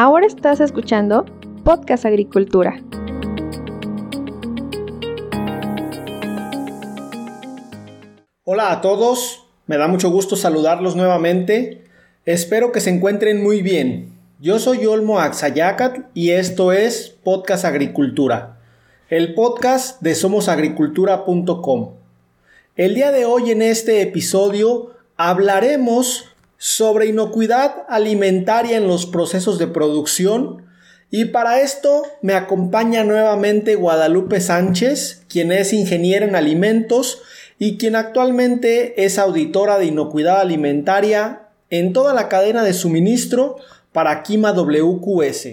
Ahora estás escuchando Podcast Agricultura. Hola a todos, me da mucho gusto saludarlos nuevamente. Espero que se encuentren muy bien. Yo soy Olmo Axayacat y esto es Podcast Agricultura, el podcast de somosagricultura.com. El día de hoy en este episodio hablaremos sobre inocuidad alimentaria en los procesos de producción y para esto me acompaña nuevamente Guadalupe Sánchez, quien es ingeniera en alimentos y quien actualmente es auditora de inocuidad alimentaria en toda la cadena de suministro para Kima WQS.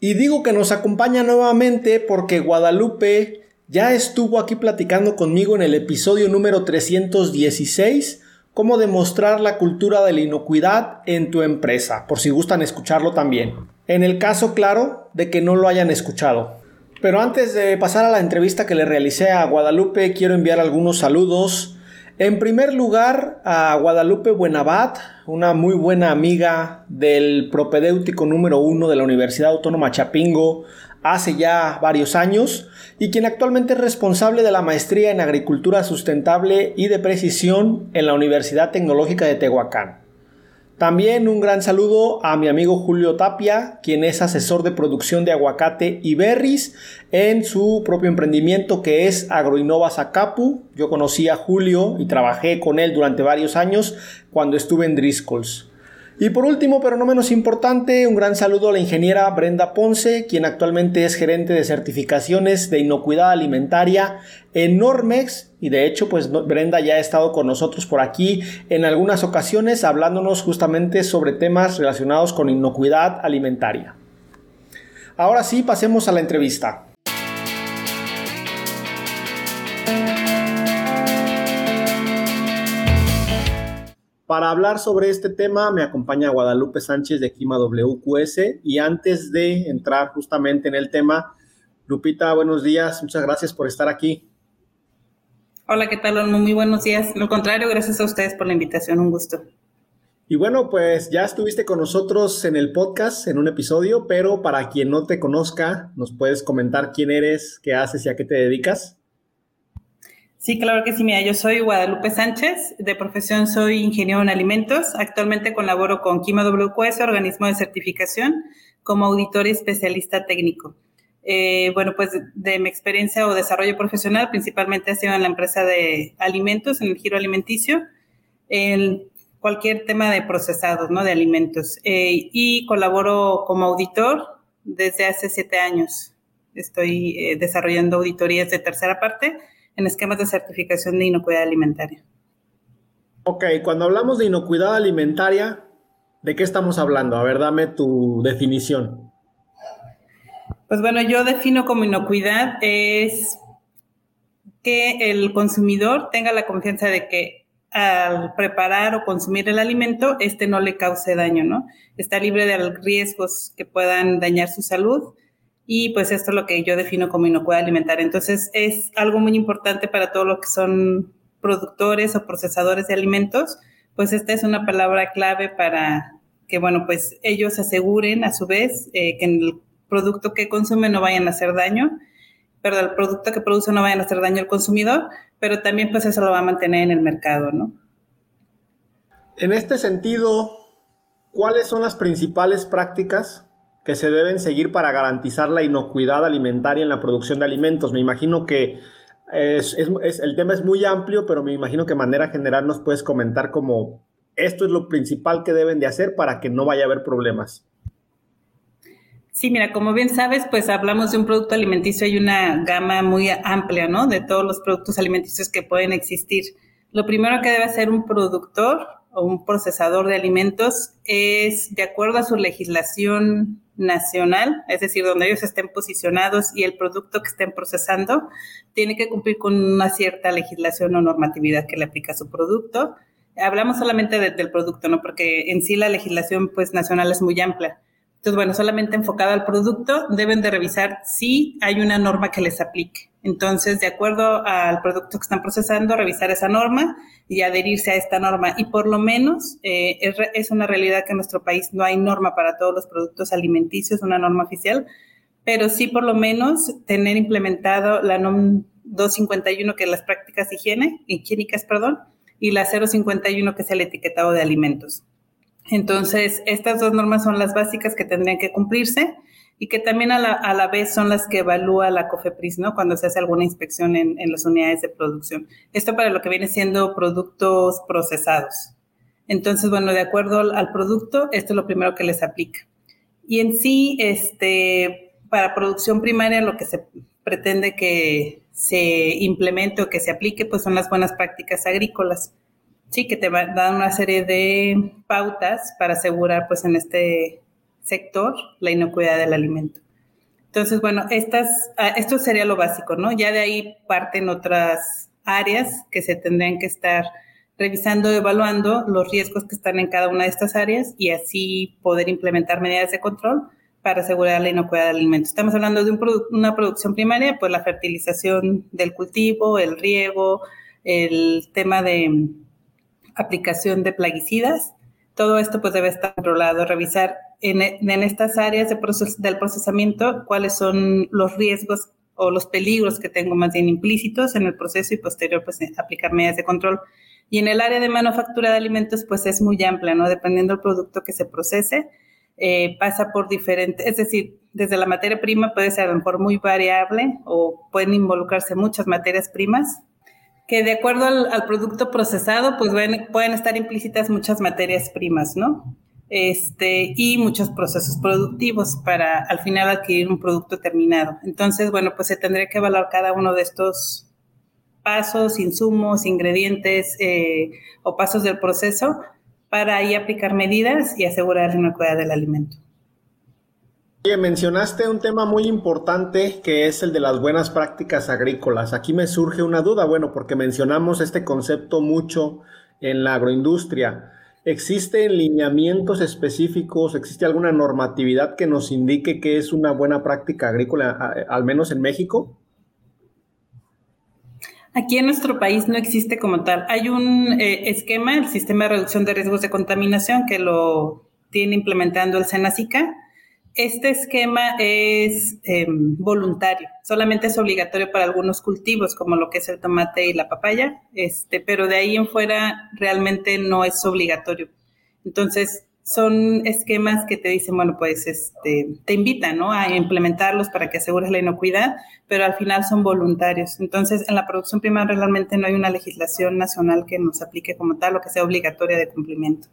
Y digo que nos acompaña nuevamente porque Guadalupe ya estuvo aquí platicando conmigo en el episodio número 316 cómo demostrar la cultura de la inocuidad en tu empresa, por si gustan escucharlo también. En el caso, claro, de que no lo hayan escuchado. Pero antes de pasar a la entrevista que le realicé a Guadalupe, quiero enviar algunos saludos. En primer lugar, a Guadalupe Buenabat, una muy buena amiga del propedéutico número uno de la Universidad Autónoma Chapingo, hace ya varios años y quien actualmente es responsable de la maestría en agricultura sustentable y de precisión en la Universidad Tecnológica de Tehuacán. También un gran saludo a mi amigo Julio Tapia, quien es asesor de producción de aguacate y berries en su propio emprendimiento que es Agroinova Zacapu. Yo conocí a Julio y trabajé con él durante varios años cuando estuve en Driscolls. Y por último, pero no menos importante, un gran saludo a la ingeniera Brenda Ponce, quien actualmente es gerente de certificaciones de inocuidad alimentaria en Normex. Y de hecho, pues Brenda ya ha estado con nosotros por aquí en algunas ocasiones hablándonos justamente sobre temas relacionados con inocuidad alimentaria. Ahora sí, pasemos a la entrevista. Para hablar sobre este tema me acompaña Guadalupe Sánchez de Clima WQS y antes de entrar justamente en el tema, Lupita, buenos días, muchas gracias por estar aquí. Hola, ¿qué tal? Muy buenos días. Lo contrario, gracias a ustedes por la invitación, un gusto. Y bueno, pues ya estuviste con nosotros en el podcast, en un episodio, pero para quien no te conozca, ¿nos puedes comentar quién eres, qué haces y a qué te dedicas? Sí, claro que sí. Mira, yo soy Guadalupe Sánchez, de profesión soy ingeniero en alimentos. Actualmente colaboro con Kima WQS, organismo de certificación, como auditor y especialista técnico. Eh, bueno, pues de, mi experiencia o desarrollo profesional, principalmente ha sido en la empresa de alimentos, en el giro alimenticio, en cualquier tema de procesados, ¿no? De alimentos. Eh, y colaboro como auditor desde hace siete años. Estoy eh, desarrollando auditorías de tercera parte en esquemas de certificación de inocuidad alimentaria. Ok, cuando hablamos de inocuidad alimentaria, ¿de qué estamos hablando? A ver, dame tu definición. Pues bueno, yo defino como inocuidad es que el consumidor tenga la confianza de que al preparar o consumir el alimento, este no le cause daño, ¿no? Está libre de riesgos que puedan dañar su salud y pues esto es lo que yo defino como inocuidad alimentaria. Entonces es algo muy importante para todos los que son productores o procesadores de alimentos, pues esta es una palabra clave para que, bueno, pues ellos aseguren a su vez eh, que en el producto que consumen no vayan a hacer daño, pero el producto que produce no vayan a hacer daño al consumidor, pero también pues eso lo va a mantener en el mercado, ¿no? En este sentido, ¿cuáles son las principales prácticas que se deben seguir para garantizar la inocuidad alimentaria en la producción de alimentos. Me imagino que el tema es muy amplio, pero me imagino que de manera general nos puedes comentar como esto es lo principal que deben de hacer para que no vaya a haber problemas. Sí, mira, como bien sabes, pues hablamos de un producto alimenticio, hay una gama muy amplia, ¿no? De todos los productos alimenticios que pueden existir. Lo primero que debe hacer un productor o un procesador de alimentos es, de acuerdo a su legislación nacional, es decir, donde ellos estén posicionados y el producto que estén procesando tiene que cumplir con una cierta legislación o normatividad que le aplica a su producto. Hablamos solamente del producto, ¿no? Porque en sí la legislación pues nacional es muy amplia. Entonces, bueno, solamente enfocado al producto, deben de revisar si hay una norma que les aplique. Entonces, de acuerdo al producto que están procesando, revisar esa norma y adherirse a esta norma. Y por lo menos eh, es, una realidad que en nuestro país no hay norma para todos los productos alimenticios, una norma oficial, pero sí por lo menos tener implementado la NOM 251, que es las prácticas higiene, higiénicas, perdón, y la 051, que es el etiquetado de alimentos. Entonces, estas dos normas son las básicas que tendrían que cumplirse y que también a la, vez son las que evalúa la COFEPRIS, ¿no? Cuando se hace alguna inspección en, las unidades de producción. Esto para lo que viene siendo productos procesados. Entonces, bueno, de acuerdo al, producto, esto es lo primero que les aplica. Y en sí, este, para producción primaria, lo que se pretende que se implemente o que se aplique, pues son las buenas prácticas agrícolas. Sí, que te dan una serie de pautas para asegurar, pues en este sector la inocuidad del alimento. Entonces, bueno, estas, ah, esto sería lo básico, ¿no? Ya de ahí parten otras áreas que se tendrían que estar revisando, evaluando los riesgos que están en cada una de estas áreas y así poder implementar medidas de control para asegurar la inocuidad del alimento. Estamos hablando de una producción primaria, pues la fertilización del cultivo, el riego, el tema de aplicación de plaguicidas, todo esto pues debe estar controlado, revisar en, estas áreas de del procesamiento cuáles son los riesgos o los peligros que tengo más bien implícitos en el proceso y posterior pues aplicar medidas de control. Y en el área de manufactura de alimentos pues es muy amplia, ¿no? Dependiendo del producto que se procese, eh, pasa por diferentes, es decir, desde la materia prima puede ser a lo mejor muy variable o pueden involucrarse muchas materias primas, que de acuerdo al, producto procesado, pues pueden estar implícitas muchas materias primas, ¿no? este, y muchos procesos productivos para al final adquirir un producto terminado. Entonces, bueno, pues se tendría que evaluar cada uno de estos pasos, insumos, ingredientes eh, o pasos del proceso para ahí aplicar medidas y asegurar la inocuidad del alimento. Oye, mencionaste un tema muy importante que es el de las buenas prácticas agrícolas. Aquí me surge una duda, bueno, porque mencionamos este concepto mucho en la agroindustria. ¿Existen lineamientos específicos? ¿Existe alguna normatividad que nos indique que es una buena práctica agrícola, al menos en México? Aquí en nuestro país no existe como tal. Hay un eh, esquema, el Sistema de Reducción de Riesgos de Contaminación, que lo tiene implementando el SENACICA, este esquema es em, voluntario, solamente es obligatorio para algunos cultivos, como lo que es el tomate y la papaya, este, pero de ahí en fuera realmente no es obligatorio. Entonces, son esquemas que te dicen, bueno, pues este, te invitan ¿no? a implementarlos para que asegures la inocuidad, pero al final son voluntarios. Entonces, en la producción primaria realmente no hay una legislación nacional que nos aplique como tal o que sea obligatoria de cumplimiento.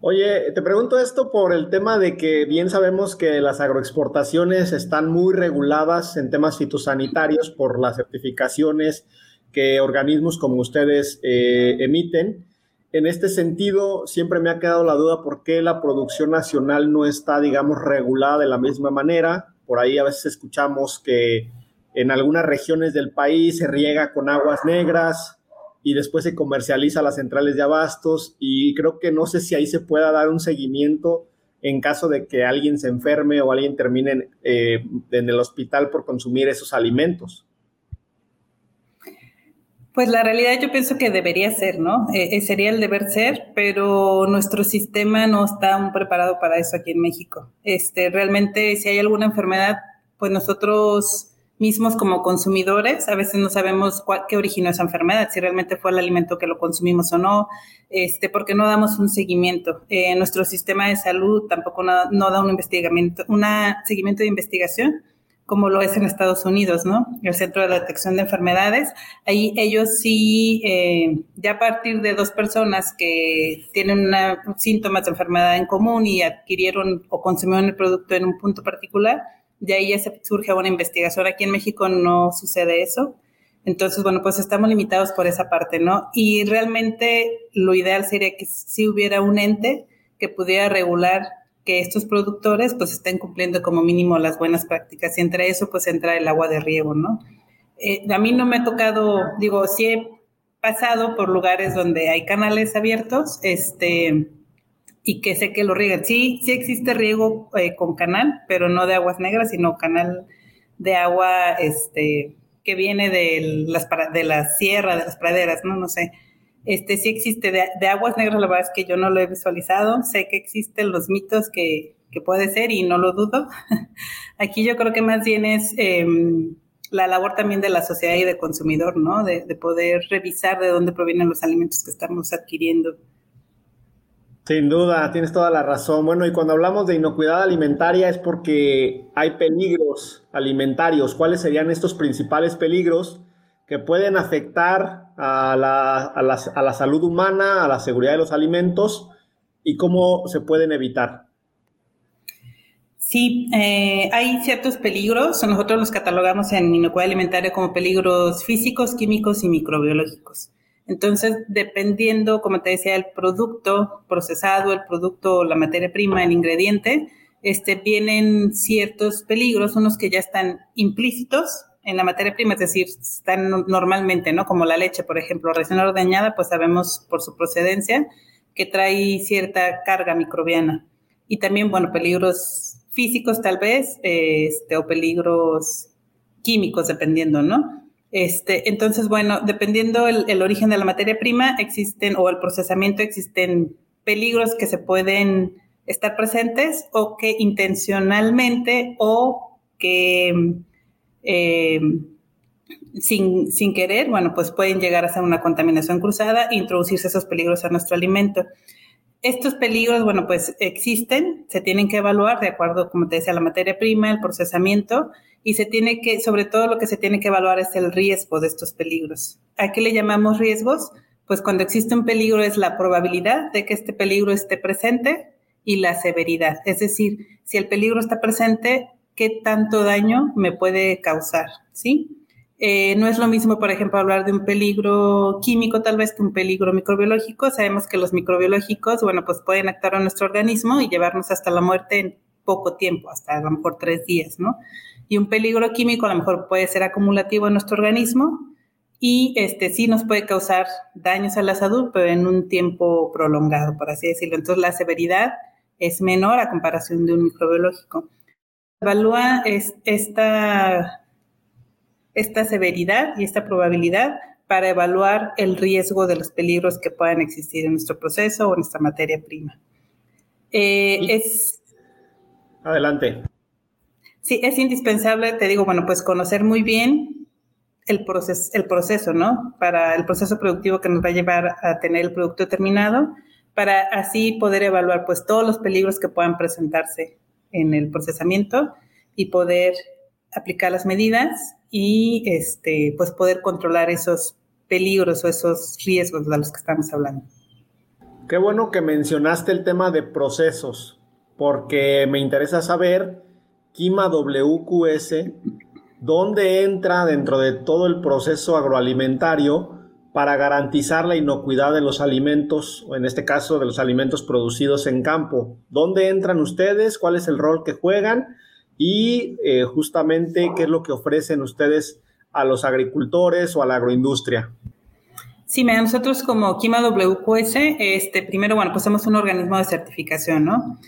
Oye, te pregunto esto por el tema de que bien sabemos que las agroexportaciones están muy reguladas en temas fitosanitarios por las certificaciones que organismos como ustedes eh, emiten. En este sentido, siempre me ha quedado la duda por qué la producción nacional no está, digamos, regulada de la misma manera. Por ahí a veces escuchamos que en algunas regiones del país se riega con aguas negras, y después se comercializa las centrales de abastos y creo que no sé si ahí se pueda dar un seguimiento en caso de que alguien se enferme o alguien termine eh, en el hospital por consumir esos alimentos. Pues la realidad yo pienso que debería ser, ¿no? Eh, eh, sería el deber ser, pero nuestro sistema no está preparado para eso aquí en México. Este, realmente, si hay alguna enfermedad, pues nosotros mismos como consumidores, a veces no sabemos qué originó esa enfermedad, si realmente fue el alimento que lo consumimos o no, este, porque no damos un seguimiento. Eh, nuestro sistema de salud tampoco no, da un investigamiento, una seguimiento de investigación como lo es en Estados Unidos, ¿no? El Centro de Detección de Enfermedades. Ahí ellos sí, eh, ya a partir de dos personas que tienen una, síntomas de enfermedad en común y adquirieron o consumieron el producto en un punto particular, de ahí surge una investigación. Aquí en México no sucede eso. Entonces, bueno, pues estamos limitados por esa parte, ¿no? Y realmente lo ideal sería que si hubiera un ente que pudiera regular que estos productores pues estén cumpliendo como mínimo las buenas prácticas y entre eso pues entra el agua de riego, ¿no? Eh, a mí no me ha tocado, digo, sí he pasado por lugares donde hay canales abiertos, este, y que sé que lo riegan. Sí, sí existe riego eh, con canal, pero no de aguas negras, sino canal de agua este, que viene de, las, de la sierra, de las praderas, ¿no? No sé. Este sí existe de, aguas negras, la verdad es que yo no lo he visualizado. Sé que existen los mitos que, que puede ser y no lo dudo. Aquí yo creo que más bien es em, la labor también de la sociedad y del consumidor, ¿no? De, de poder revisar de dónde provienen los alimentos que estamos adquiriendo. Sin duda, tienes toda la razón. Bueno, y cuando hablamos de inocuidad alimentaria es porque hay peligros alimentarios. ¿Cuáles serían estos principales peligros que pueden afectar a la, salud humana, a la seguridad de los alimentos y cómo se pueden evitar? Sí, eh, hay ciertos peligros. Nosotros los catalogamos en inocuidad alimentaria como peligros físicos, químicos y microbiológicos. Entonces, dependiendo, como te decía, el producto procesado, el producto, la materia prima, el ingrediente, este, vienen ciertos peligros, unos que ya están implícitos en la materia prima, es decir, están normalmente, ¿no? Como la leche, por ejemplo, recién ordeñada, pues sabemos por su procedencia que trae cierta carga microbiana. Y también, bueno, peligros físicos tal vez, este, o peligros químicos, dependiendo, ¿no? Este, entonces, bueno, dependiendo el, origen de la materia prima, existen, o el procesamiento, existen peligros que se pueden estar presentes o que intencionalmente o que eh, sin, sin, querer, bueno, pues pueden llegar a ser una contaminación cruzada e introducirse esos peligros a nuestro alimento. Estos peligros, bueno, pues existen, se tienen que evaluar de acuerdo, como te decía, la materia prima, el procesamiento y se tiene que, sobre todo lo que se tiene que evaluar es el riesgo de estos peligros. ¿A qué le llamamos riesgos? Pues cuando existe un peligro es la probabilidad de que este peligro esté presente y la severidad. Es decir, si el peligro está presente, ¿qué tanto daño me puede causar? ¿Sí? Eh, no es lo mismo, por ejemplo, hablar de un peligro químico tal vez que un peligro microbiológico. Sabemos que los microbiológicos, bueno, pues pueden actuar en nuestro organismo y llevarnos hasta la muerte en poco tiempo, hasta a lo mejor tres días, ¿no? Y un peligro químico a lo mejor puede ser acumulativo en nuestro organismo y este sí nos puede causar daños a la salud, pero en un tiempo prolongado, por así decirlo. Entonces la severidad es menor a comparación de un microbiológico. Evalúa esta, esta severidad y esta probabilidad para evaluar el riesgo de los peligros que puedan existir en nuestro proceso o en nuestra materia prima. Eh, es... Adelante. Sí, es indispensable, te digo, bueno, pues conocer muy bien el, proceso, el proceso, ¿no? Para el proceso productivo que nos va a llevar a tener el producto terminado, para así poder evaluar pues todos los peligros que puedan presentarse en el procesamiento y poder aplicar las medidas y este, pues poder controlar esos peligros o esos riesgos de los que estamos hablando. Qué bueno que mencionaste el tema de procesos, porque me interesa saber Quima WQS, ¿dónde entra dentro de todo el proceso agroalimentario para garantizar la inocuidad de los alimentos, o en este caso de los alimentos producidos en campo. ¿Dónde entran ustedes? ¿Cuál es el rol que juegan? Y eh, justamente, ¿qué es lo que ofrecen ustedes a los agricultores o a la agroindustria? Sí, mira, nosotros como Quima WQS, este, primero, bueno, pues somos un organismo de certificación, ¿no?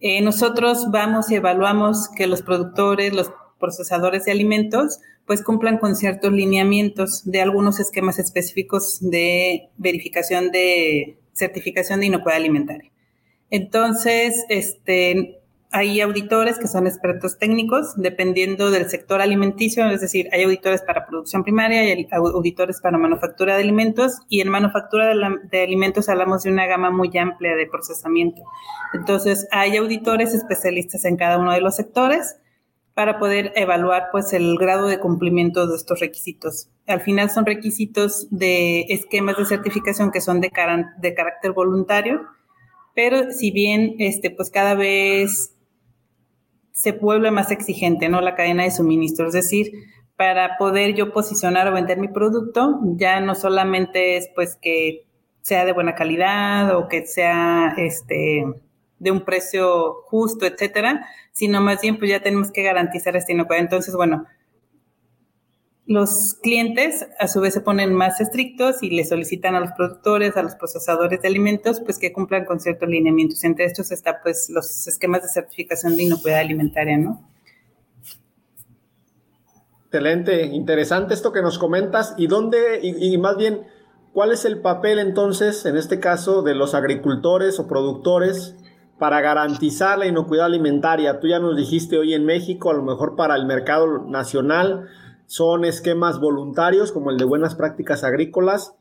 Eh, nosotros vamos y evaluamos que los productores, los procesadores de alimentos, pues cumplan con ciertos lineamientos de algunos esquemas específicos de verificación de certificación de inocuidad alimentaria. Entonces, este, hay auditores que son expertos técnicos, dependiendo del sector alimenticio, es decir, hay auditores para producción primaria, hay auditores para manufactura de alimentos, y en manufactura de, alimentos hablamos de una gama muy amplia de procesamiento. Entonces, hay auditores especialistas en cada uno de los sectores para poder evaluar pues el grado de cumplimiento de estos requisitos. Al final son requisitos de esquemas de certificación que son de, de carácter voluntario, pero si bien este pues cada vez se vuelve más exigente, ¿no? La cadena de suministro. Es decir, para poder yo posicionar o vender mi producto, ya no solamente es pues que sea de buena calidad o que sea este de un precio justo, etcétera, sino más bien pues ya tenemos que garantizar esta inocuidad. Entonces, bueno, los clientes a su vez se ponen más estrictos y le solicitan a los productores, a los procesadores de alimentos, pues que cumplan con ciertos lineamientos. Entre estos está pues los esquemas de certificación de inocuidad alimentaria, ¿no? Excelente, interesante esto que nos comentas. ¿Y dónde, y, más bien, cuál es el papel entonces, en este caso, de los agricultores o productores para garantizar la inocuidad alimentaria? Tú ya nos dijiste hoy en México, a lo mejor para el mercado nacional, son esquemas voluntarios como el de buenas prácticas agrícolas.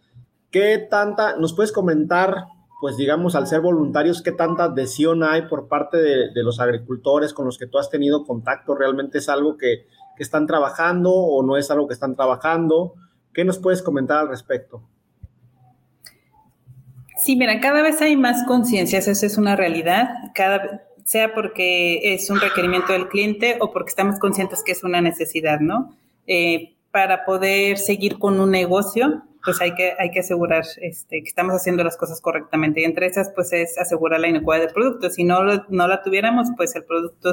¿Qué tanta, nos puedes comentar, pues digamos, al ser voluntarios, qué tanta adhesión hay por parte de, los agricultores con los que tú has tenido contacto? ¿Realmente es algo que, que están trabajando o no es algo que están trabajando? ¿Qué nos puedes comentar al respecto? Sí, mira, cada vez hay más conciencia, esa es una realidad, cada, sea porque es un requerimiento del cliente o porque estamos conscientes que es una necesidad, ¿no? Eh, para poder seguir con un negocio, pues hay que, hay que asegurar este, que estamos haciendo las cosas correctamente. Y entre esas, pues es asegurar la inocuidad del producto. Si no, no la tuviéramos, pues el producto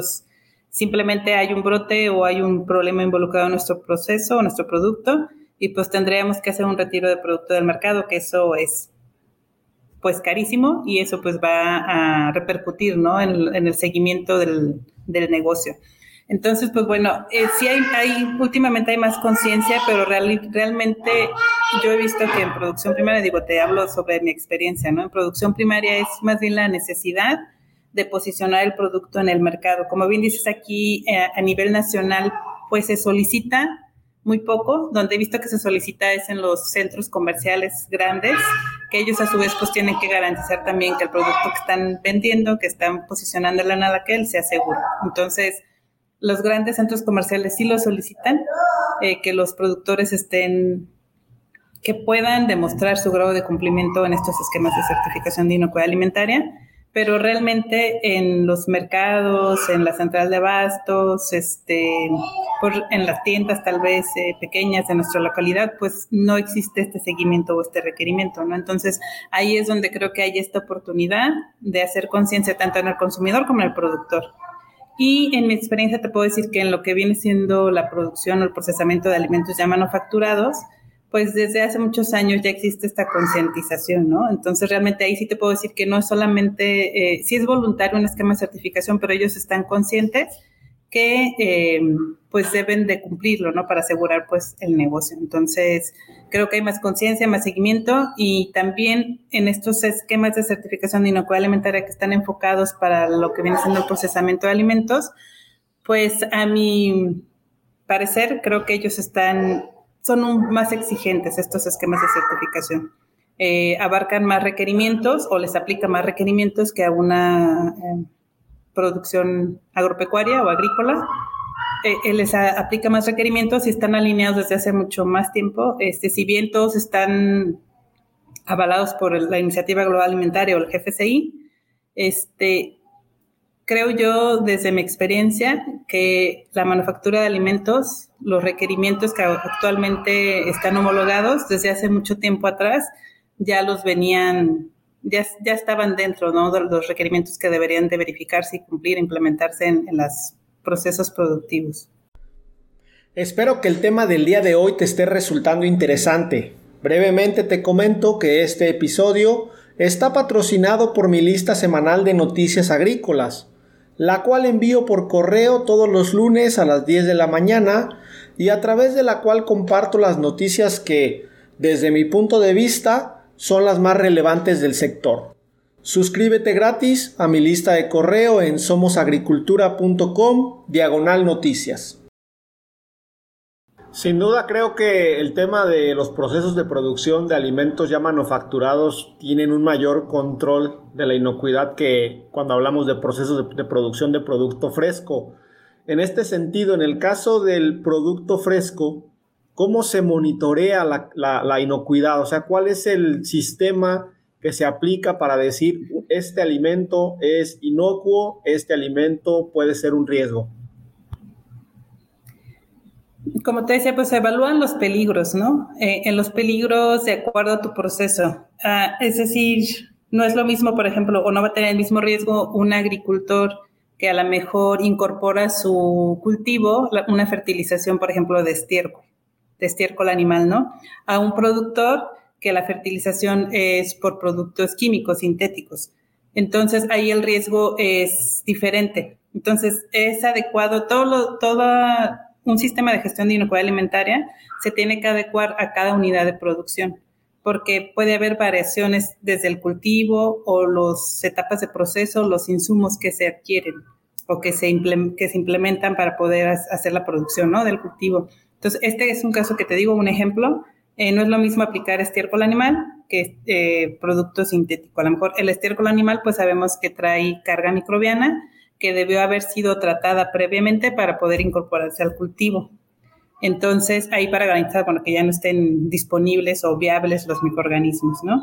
simplemente hay un brote o hay un problema involucrado en nuestro proceso o nuestro producto y pues tendríamos que hacer un retiro de producto del mercado, que eso es pues carísimo y eso pues va a repercutir, ¿no? En, en el seguimiento del, del negocio. Entonces, pues bueno, eh, sí hay, hay, últimamente hay más conciencia, pero realmente yo he visto que en producción primaria, digo, te hablo sobre mi experiencia, ¿no? En producción primaria es más bien la necesidad de posicionar el producto en el mercado. Como bien dices aquí, eh, a nivel nacional, pues se solicita muy poco, donde he visto que se solicita es en los centros comerciales grandes, que ellos a su vez pues tienen que garantizar también que el producto que están vendiendo, que están posicionando en la él sea seguro. Entonces, los grandes centros comerciales sí lo solicitan, eh, que los productores estén, que puedan demostrar su grado de cumplimiento en estos esquemas de certificación de inocuidad alimentaria, pero realmente en los mercados, en la central de abastos, este, por, en las tiendas tal vez eh, pequeñas de nuestra localidad, pues no existe este seguimiento o este requerimiento, ¿no? Entonces ahí es donde creo que hay esta oportunidad de hacer conciencia tanto en el consumidor como en el productor. Y en mi experiencia te puedo decir que en lo que viene siendo la producción o el procesamiento de alimentos ya manufacturados, pues desde hace muchos años ya existe esta concientización, ¿no? Entonces realmente ahí sí te puedo decir que no es solamente, eh, sí es voluntario un esquema de certificación, pero ellos están conscientes que eh, pues deben de cumplirlo, ¿no? Para asegurar pues el negocio. Entonces, creo que hay más conciencia, más seguimiento y también en estos esquemas de certificación de inocuidad alimentaria que están enfocados para lo que viene siendo el procesamiento de alimentos, pues a mi parecer creo que ellos están, son más exigentes estos esquemas de certificación. Eh, abarcan más requerimientos o les aplica más requerimientos que a una... Eh, producción agropecuaria o agrícola. Eh, les aplica más requerimientos y están alineados desde hace mucho más tiempo. Este, si bien todos están avalados por la Iniciativa Global Alimentaria o el GFCI, este, creo yo desde mi experiencia que la manufactura de alimentos, los requerimientos que actualmente están homologados desde hace mucho tiempo atrás, ya los venían ya, ya estaban dentro ¿no? de los requerimientos que deberían de verificarse y cumplir, implementarse en, en los procesos productivos. Espero que el tema del día de hoy te esté resultando interesante. Brevemente te comento que este episodio está patrocinado por mi lista semanal de noticias agrícolas, la cual envío por correo todos los lunes a las 10 de la mañana y a través de la cual comparto las noticias que, desde mi punto de vista, son las más relevantes del sector. Suscríbete gratis a mi lista de correo en somosagricultura.com diagonal noticias. Sin duda creo que el tema de los procesos de producción de alimentos ya manufacturados tienen un mayor control de la inocuidad que cuando hablamos de procesos de, producción de producto fresco. En este sentido, en el caso del producto fresco, ¿Cómo se monitorea la, inocuidad? O sea, ¿cuál es el sistema que se aplica para decir este alimento es inocuo, este alimento puede ser un riesgo? Como te decía, pues se evalúan los peligros, ¿no? Eh, en los peligros de acuerdo a tu proceso. Ah, es decir, no es lo mismo, por ejemplo, o no va a tener el mismo riesgo un agricultor que a lo mejor incorpora su cultivo una fertilización, por ejemplo, de estiércol de estiércol animal, ¿no? A un productor que la fertilización es por productos químicos sintéticos. Entonces ahí el riesgo es diferente. Entonces es adecuado todo lo, toda un sistema de gestión de inocuidad alimentaria se tiene que adecuar a cada unidad de producción, porque puede haber variaciones desde el cultivo o las etapas de proceso, los insumos que se adquieren o que se, que se implementan para poder hacer la producción ¿no? del cultivo. Entonces, este es un caso que te digo, un ejemplo. Eh, no es lo mismo aplicar estiércol animal que eh, producto sintético. A lo mejor el estiércol animal, pues sabemos que trae carga microbiana que debió haber sido tratada previamente para poder incorporarse al cultivo. Entonces, ahí para garantizar bueno, que ya no estén disponibles o viables los microorganismos, ¿no?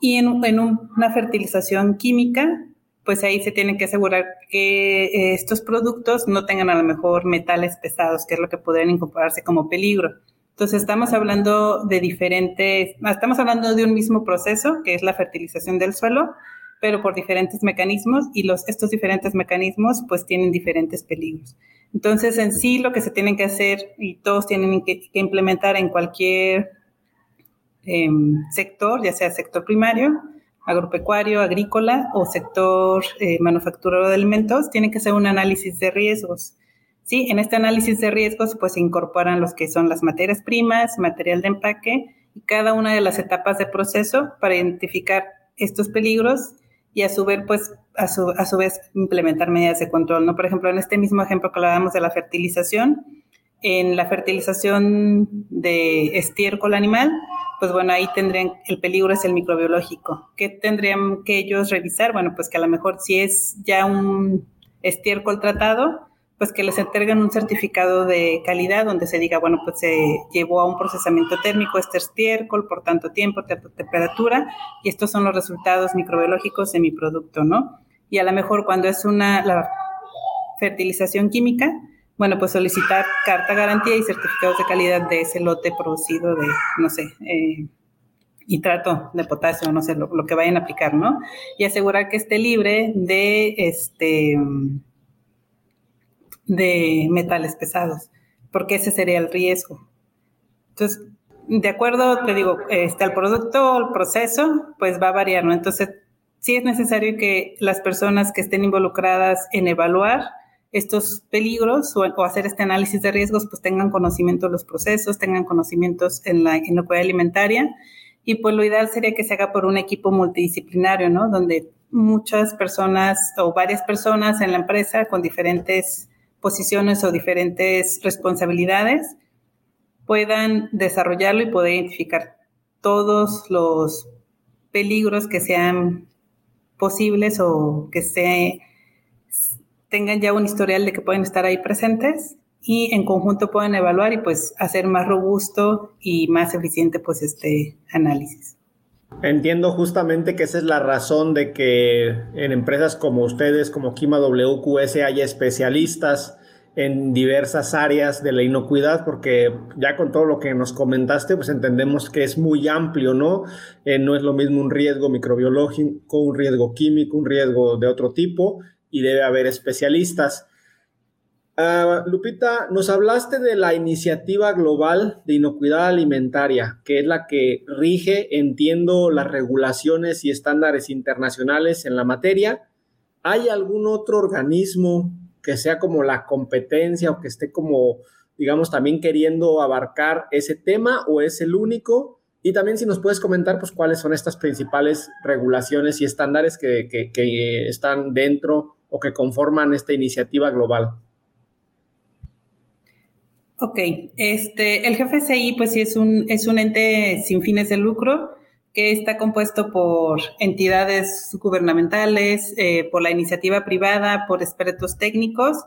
Y en, en una fertilización química, pues ahí se tiene que asegurar que eh, estos productos no tengan a lo mejor metales pesados, que es lo que podrían incorporarse como peligro. Entonces estamos hablando de diferentes, estamos hablando de un mismo proceso, que es la fertilización del suelo, pero por diferentes mecanismos y los, estos diferentes mecanismos pues tienen diferentes peligros. Entonces en sí lo que se tienen que hacer y todos tienen que, implementar en cualquier em, sector, ya sea sector primario, agropecuario, agrícola o sector eh, manufacturero de alimentos, tiene que hacer un análisis de riesgos. Sí, en este análisis de riesgos pues se incorporan los que son las materias primas, material de empaque y cada una de las etapas de proceso para identificar estos peligros y a su vez pues a su, a su vez implementar medidas de control, ¿no? Por ejemplo, en este mismo ejemplo que hablábamos de la fertilización, en la fertilización de estiércol animal, pues bueno, ahí tendrían, el peligro es el microbiológico. ¿Qué tendrían que ellos revisar? Bueno, pues que a lo mejor si es ya un estiércol tratado, pues que les entreguen un certificado de calidad donde se diga, bueno, pues se llevó a un procesamiento térmico este estiércol por tanto tiempo, temperatura, y estos son los resultados microbiológicos de mi producto, ¿no? Y a lo mejor cuando es una la fertilización química, bueno, pues solicitar carta garantía y certificados de calidad de ese lote producido de, no sé, eh, trato de potasio, no sé, lo, que vayan a aplicar, ¿no? Y asegurar que esté libre de, este, de metales pesados, porque ese sería el riesgo. Entonces, de acuerdo, te digo, este, el producto, el proceso, pues va a variar, ¿no? Entonces, sí es necesario que las personas que estén involucradas en evaluar estos peligros o, hacer este análisis de riesgos, pues tengan conocimiento de los procesos, tengan conocimientos en la inocuidad alimentaria. Y pues lo ideal sería que se haga por un equipo multidisciplinario, ¿no? Donde muchas personas o varias personas en la empresa con diferentes posiciones o diferentes responsabilidades puedan desarrollarlo y poder identificar todos los peligros que sean posibles o que se tengan ya un historial de que pueden estar ahí presentes y en conjunto pueden evaluar y pues hacer más robusto y más eficiente pues este análisis. Entiendo justamente que esa es la razón de que en empresas como ustedes, como Kima WQS, haya especialistas en diversas áreas de la inocuidad, porque ya con todo lo que nos comentaste, pues entendemos que es muy amplio, ¿no? Eh, no es lo mismo un riesgo microbiológico, un riesgo químico, un riesgo de otro tipo, y debe haber especialistas. Ah, Lupita, nos hablaste de la iniciativa global de inocuidad alimentaria, que es la que rige, entiendo, las regulaciones y estándares internacionales en la materia. ¿Hay algún otro organismo que sea como la competencia o que esté como, digamos, también queriendo abarcar ese tema o es el único? Y también si nos puedes comentar, pues, cuáles son estas principales regulaciones y estándares que, que están dentro o que conforman esta iniciativa global. Ok, este, el GFCI pues sí es un, es un ente sin fines de lucro que está compuesto por entidades gubernamentales, eh, por la iniciativa privada, por expertos técnicos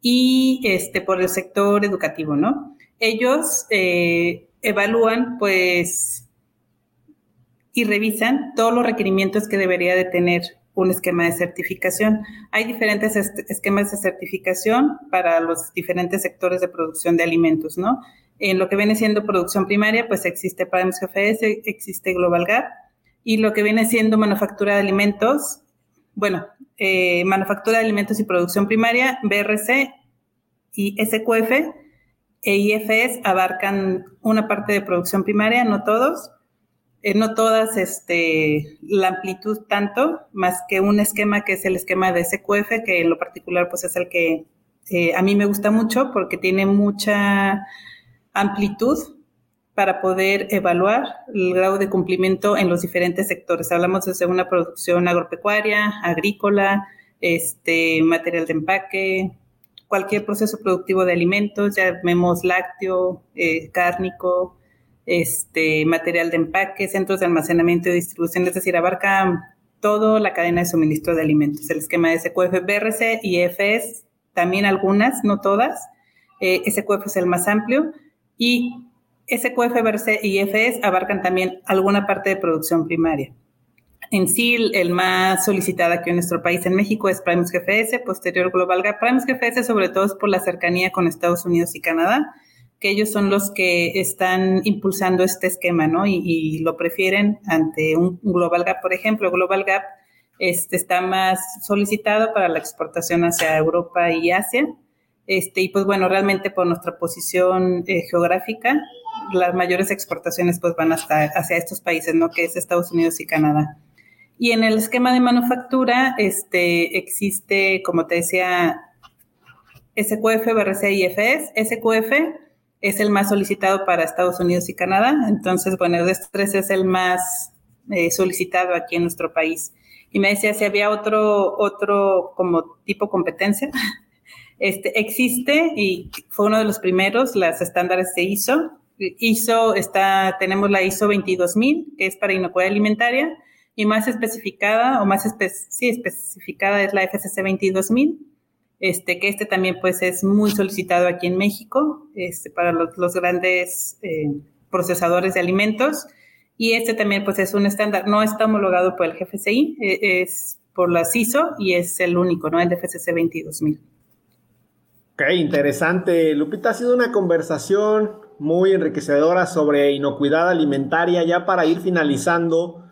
y este, por el sector educativo, ¿no? Ellos eh, evalúan pues y revisan todos los requerimientos que debería de tener un esquema de certificación. Hay diferentes esquemas de certificación para los diferentes sectores de producción de alimentos, ¿no? En lo que viene siendo producción primaria, pues existe GFS, existe Global Gap, y lo que viene siendo manufactura de alimentos, bueno, eh, manufactura de alimentos y producción primaria, BRC y SQF e IFS abarcan una parte de producción primaria, no todos, eh, no todas este, la amplitud tanto, más que un esquema que es el esquema de SQF, que en lo particular pues es el que Eh, a mí me gusta mucho porque tiene mucha amplitud para poder evaluar el grado de cumplimiento en los diferentes sectores. Hablamos desde una producción agropecuaria, agrícola, este, material de empaque, cualquier proceso productivo de alimentos, ya vemos lácteo, eh, cárnico, este, material de empaque, centros de almacenamiento y distribución, es decir, abarca toda la cadena de suministro de alimentos. El esquema de SQF, BRC y EFS, también algunas, no todas. Eh, SQF es el más amplio y SQF, BRC y EFS abarcan también alguna parte de producción primaria. En sí, el más solicitado aquí en nuestro país, en México, es Primus GFS, posterior Global Gap. Primus GFS, sobre todo, es por la cercanía con Estados Unidos y Canadá, que ellos son los que están impulsando este esquema, ¿no? Y, lo prefieren ante un, Global Gap, por ejemplo. Global Gap este, está más solicitado para la exportación hacia Europa y Asia. Este, y pues bueno, realmente por nuestra posición eh, geográfica, las mayores exportaciones pues van hasta hacia estos países, ¿no? Que es Estados Unidos y Canadá. Y en el esquema de manufactura este, existe, como te decía, SQF, BRC y FS. SQF es el más solicitado para Estados Unidos y Canadá. Entonces, bueno, de estos tres es el más eh, solicitado aquí en nuestro país. Y me decía si había otro, otro como tipo competencia. Este, existe y fue uno de los primeros, las estándares de ISO. ISO está, tenemos la ISO 22000, que es para inocuidad alimentaria y más especificada o más sí, especificada es la FCC 22000, este, que este también pues es muy solicitado aquí en México este, para los, los grandes eh, procesadores de alimentos y este también pues es un estándar, no está homologado por el GFCI, e, es por la CISO y es el único, ¿no? El FCC 22000. Ok, interesante. Lupita, ha sido una conversación muy enriquecedora sobre inocuidad alimentaria. Ya para ir finalizando,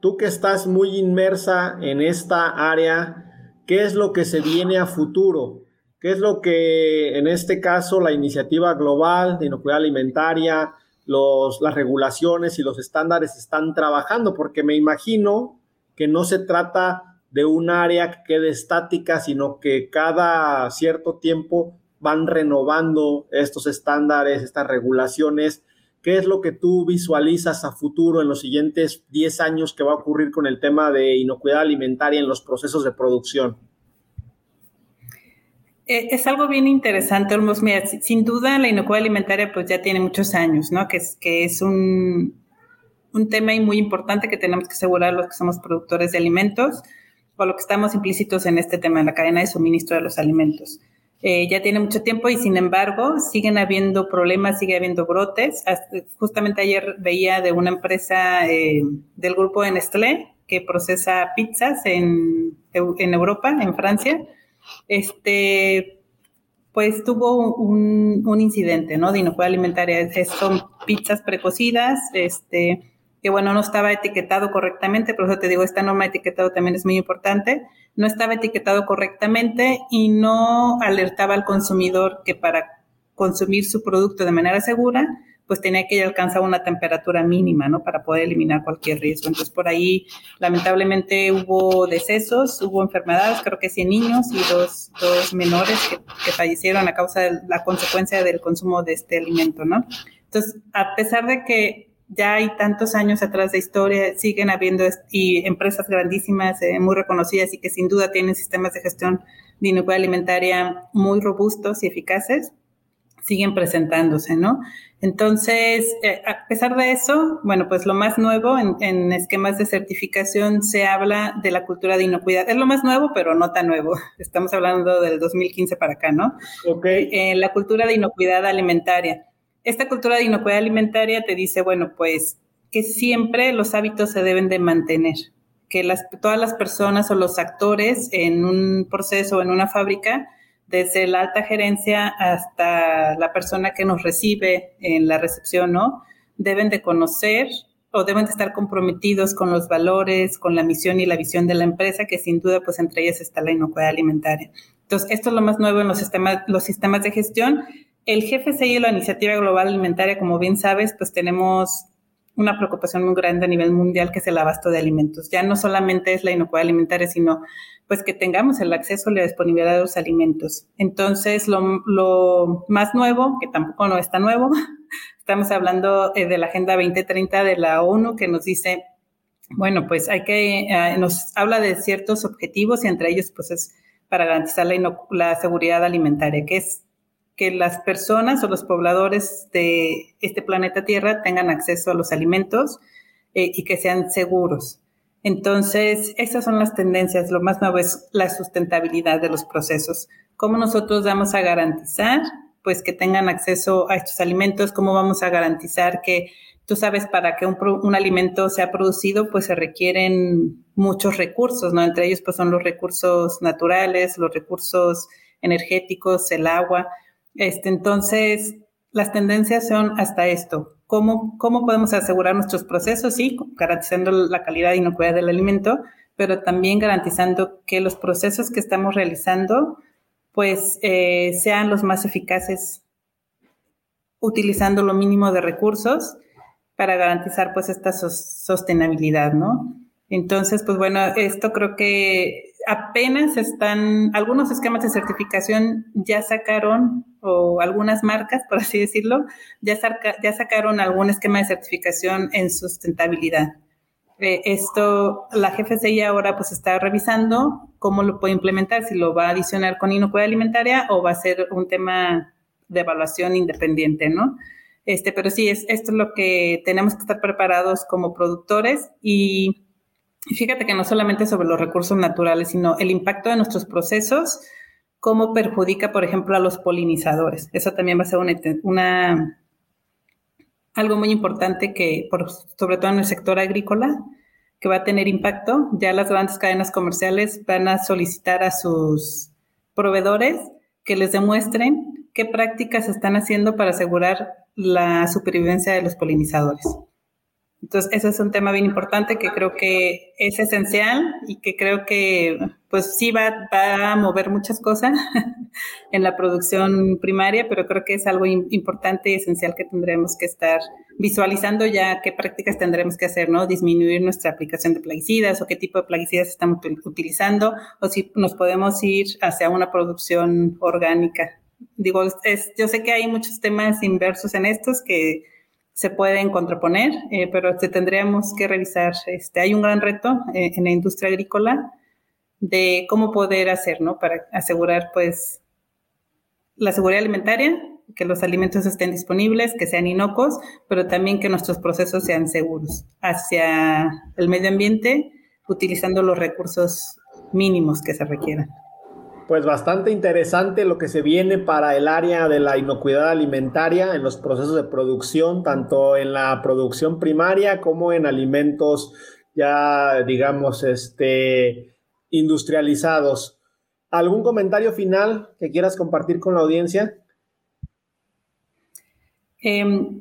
Tú que estás muy inmersa en esta área, ¿qué es lo que se viene a futuro? ¿Qué es lo que en este caso la iniciativa global de inocuidad alimentaria, los, las regulaciones y los estándares están trabajando? Porque me imagino que no se trata de un área que quede estática, sino que cada cierto tiempo van renovando estos estándares, estas regulaciones ¿Qué es lo que tú visualizas a futuro en los siguientes 10 años que va a ocurrir con el tema de inocuidad alimentaria en los procesos de producción? Eh, es algo bien interesante, Olmos. Mira, sin duda la inocuidad alimentaria pues ya tiene muchos años, ¿no? Que es, que es un, un tema muy importante que tenemos que asegurar los que somos productores de alimentos o lo que estamos implícitos en este tema, en la cadena de suministro de los alimentos. Eh, ya tiene mucho tiempo y sin embargo siguen habiendo problemas, sigue habiendo brotes. justamente ayer veía de una empresa eh, del grupo de Nestlé que procesa pizzas en, en Europa, en Francia. Este, pues tuvo un, un incidente, ¿no? De inocuidad alimentaria. son pizzas precocidas, este, bueno, no estaba etiquetado correctamente, por eso te digo, esta norma etiquetado también es muy importante, no estaba etiquetado correctamente y no alertaba al consumidor que para consumir su producto de manera segura, pues tenía que alcanzar una temperatura mínima, ¿no? Para poder eliminar cualquier riesgo. Entonces, por ahí, lamentablemente, hubo decesos, hubo enfermedades, creo que 100 niños y dos, dos menores que fallecieron a causa de la consecuencia del consumo de este alimento, ¿no? Entonces, a pesar de que ya hay tantos años atrás de historia, siguen habiendo y empresas grandísimas, eh, muy reconocidas y que sin duda tienen sistemas de gestión de inocuidad alimentaria muy robustos y eficaces, siguen presentándose, ¿no? Entonces, eh, a pesar de eso, bueno, pues lo más nuevo en, esquemas de certificación se habla de la cultura de inocuidad. Es lo más nuevo, pero no tan nuevo. Estamos hablando del 2015 para acá, ¿no? Ok. Eh, la cultura de inocuidad alimentaria esta cultura de inocuidad alimentaria te dice, bueno, pues que siempre los hábitos se deben de mantener, que todas las personas o los actores en un proceso, en una fábrica, desde la alta gerencia hasta la persona que nos recibe en la recepción, ¿no? Deben de conocer o deben de estar comprometidos con los valores, con la misión y la visión de la empresa, que sin duda, pues entre ellas está la inocuidad alimentaria. Entonces, esto es lo más nuevo en los sistemas, los sistemas de gestión el jefe y la Iniciativa Global Alimentaria, como bien sabes, pues tenemos una preocupación muy grande a nivel mundial que es el abasto de alimentos. Ya no solamente es la inocuidad alimentaria, sino pues que tengamos el acceso a la disponibilidad de los alimentos. Entonces, lo, lo más nuevo, que tampoco no está nuevo, estamos hablando eh, de la Agenda 2030 de la ONU que nos dice, bueno, pues hay que, eh, nos habla de ciertos objetivos y entre ellos pues es para garantizar la, la seguridad alimentaria, que es que las personas o los pobladores de este planeta Tierra tengan acceso a los alimentos eh, y que sean seguros. Entonces, esas son las tendencias. Lo más nuevo es la sustentabilidad de los procesos. ¿Cómo nosotros vamos a garantizar pues que tengan acceso a estos alimentos? ¿Cómo vamos a garantizar que tú sabes para que un, un, alimento sea producido pues se requieren muchos recursos, ¿no? Entre ellos pues son los recursos naturales, los recursos energéticos, el agua. Este, entonces, las tendencias son hasta esto. ¿Cómo, ¿Cómo podemos asegurar nuestros procesos? Sí, garantizando la calidad y inocuidad del alimento, pero también garantizando que los procesos que estamos realizando pues eh, sean los más eficaces utilizando lo mínimo de recursos para garantizar pues esta sostenibilidad, ¿no? Entonces, pues bueno, esto creo que apenas están, algunos esquemas de certificación ya sacaron, o algunas marcas, por así decirlo, ya, ya sacaron algún esquema de certificación en sustentabilidad. Eh, esto, la GFCI ahora pues está revisando cómo lo puede implementar, si lo va a adicionar con inocuidad alimentaria o va a ser un tema de evaluación independiente, ¿no? Este, pero sí, es, esto es lo que tenemos que estar preparados como productores y y fíjate que no solamente sobre los recursos naturales, sino el impacto de nuestros procesos, cómo perjudica, por ejemplo, a los polinizadores. Eso también va a ser una, algo muy importante que, por, sobre todo en el sector agrícola, que va a tener impacto. Ya las grandes cadenas comerciales van a solicitar a sus proveedores que les demuestren qué prácticas están haciendo para asegurar la supervivencia de los polinizadores. Entonces, ese es un tema bien importante que creo que es esencial y que creo que, pues sí, va, a mover muchas cosas en la producción primaria, pero creo que es algo importante y esencial que tendremos que estar visualizando ya qué prácticas tendremos que hacer, ¿no? Disminuir nuestra aplicación de plaguicidas o qué tipo de plaguicidas estamos utilizando o si nos podemos ir hacia una producción orgánica. Digo, es, yo sé que hay muchos temas inversos en estos que se pueden contraponer, eh, pero tendríamos que revisar. Este, hay un gran reto eh, en la industria agrícola de cómo poder hacer, ¿no? Para asegurar, pues, la seguridad alimentaria, que los alimentos estén disponibles, que sean inocuos, pero también que nuestros procesos sean seguros hacia el medio ambiente, utilizando los recursos mínimos que se requieran pues bastante interesante lo que se viene para el área de la inocuidad alimentaria en los procesos de producción, tanto en la producción primaria como en alimentos ya, digamos, este, industrializados. ¿Algún comentario final que quieras compartir con la audiencia? Em,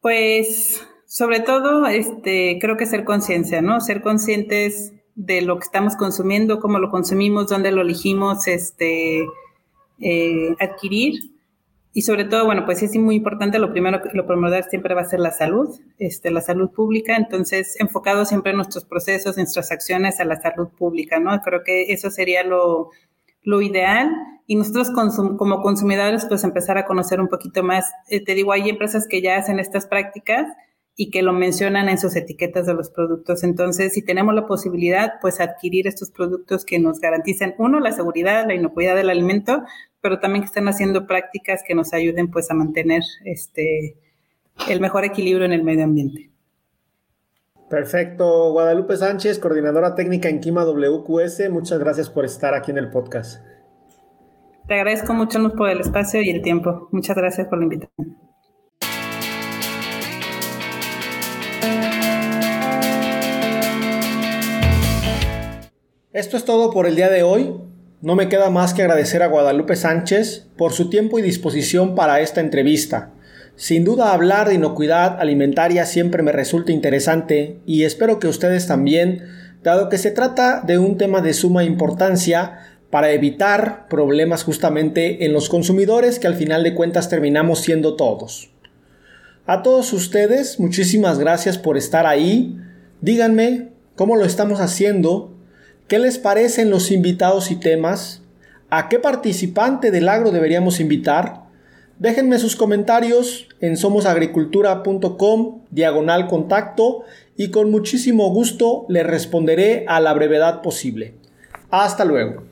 pues sobre todo, este, creo que ser conciencia, ¿no? Ser conscientes de lo que estamos consumiendo, cómo lo consumimos, dónde lo elegimos este, eh, adquirir. Y sobre todo, bueno, pues es muy importante, lo primero, lo primordial siempre va a ser la salud, este, la salud pública, entonces enfocado siempre en nuestros procesos, en nuestras acciones a la salud pública, ¿no? Creo que eso sería lo, lo ideal y nosotros como consumidores pues empezar a conocer un poquito más. Eh, te digo, hay empresas que ya hacen estas prácticas, y que lo mencionan en sus etiquetas de los productos. Entonces, si tenemos la posibilidad, pues adquirir estos productos que nos garanticen, uno, la seguridad, la inocuidad del alimento, pero también que estén haciendo prácticas que nos ayuden pues a mantener este, el mejor equilibrio en el medio ambiente. Perfecto. Guadalupe Sánchez, coordinadora técnica en Kima WQS, muchas gracias por estar aquí en el podcast. Te agradezco mucho por el espacio y el tiempo. Muchas gracias por la invitación. Esto es todo por el día de hoy. No me queda más que agradecer a Guadalupe Sánchez por su tiempo y disposición para esta entrevista. Sin duda hablar de inocuidad alimentaria siempre me resulta interesante y espero que ustedes también, dado que se trata de un tema de suma importancia para evitar problemas justamente en los consumidores que al final de cuentas terminamos siendo todos. A todos ustedes, muchísimas gracias por estar ahí. Díganme cómo lo estamos haciendo, qué les parecen los invitados y temas, a qué participante del agro deberíamos invitar. Déjenme sus comentarios en somosagricultura.com diagonal contacto y con muchísimo gusto les responderé a la brevedad posible. Hasta luego.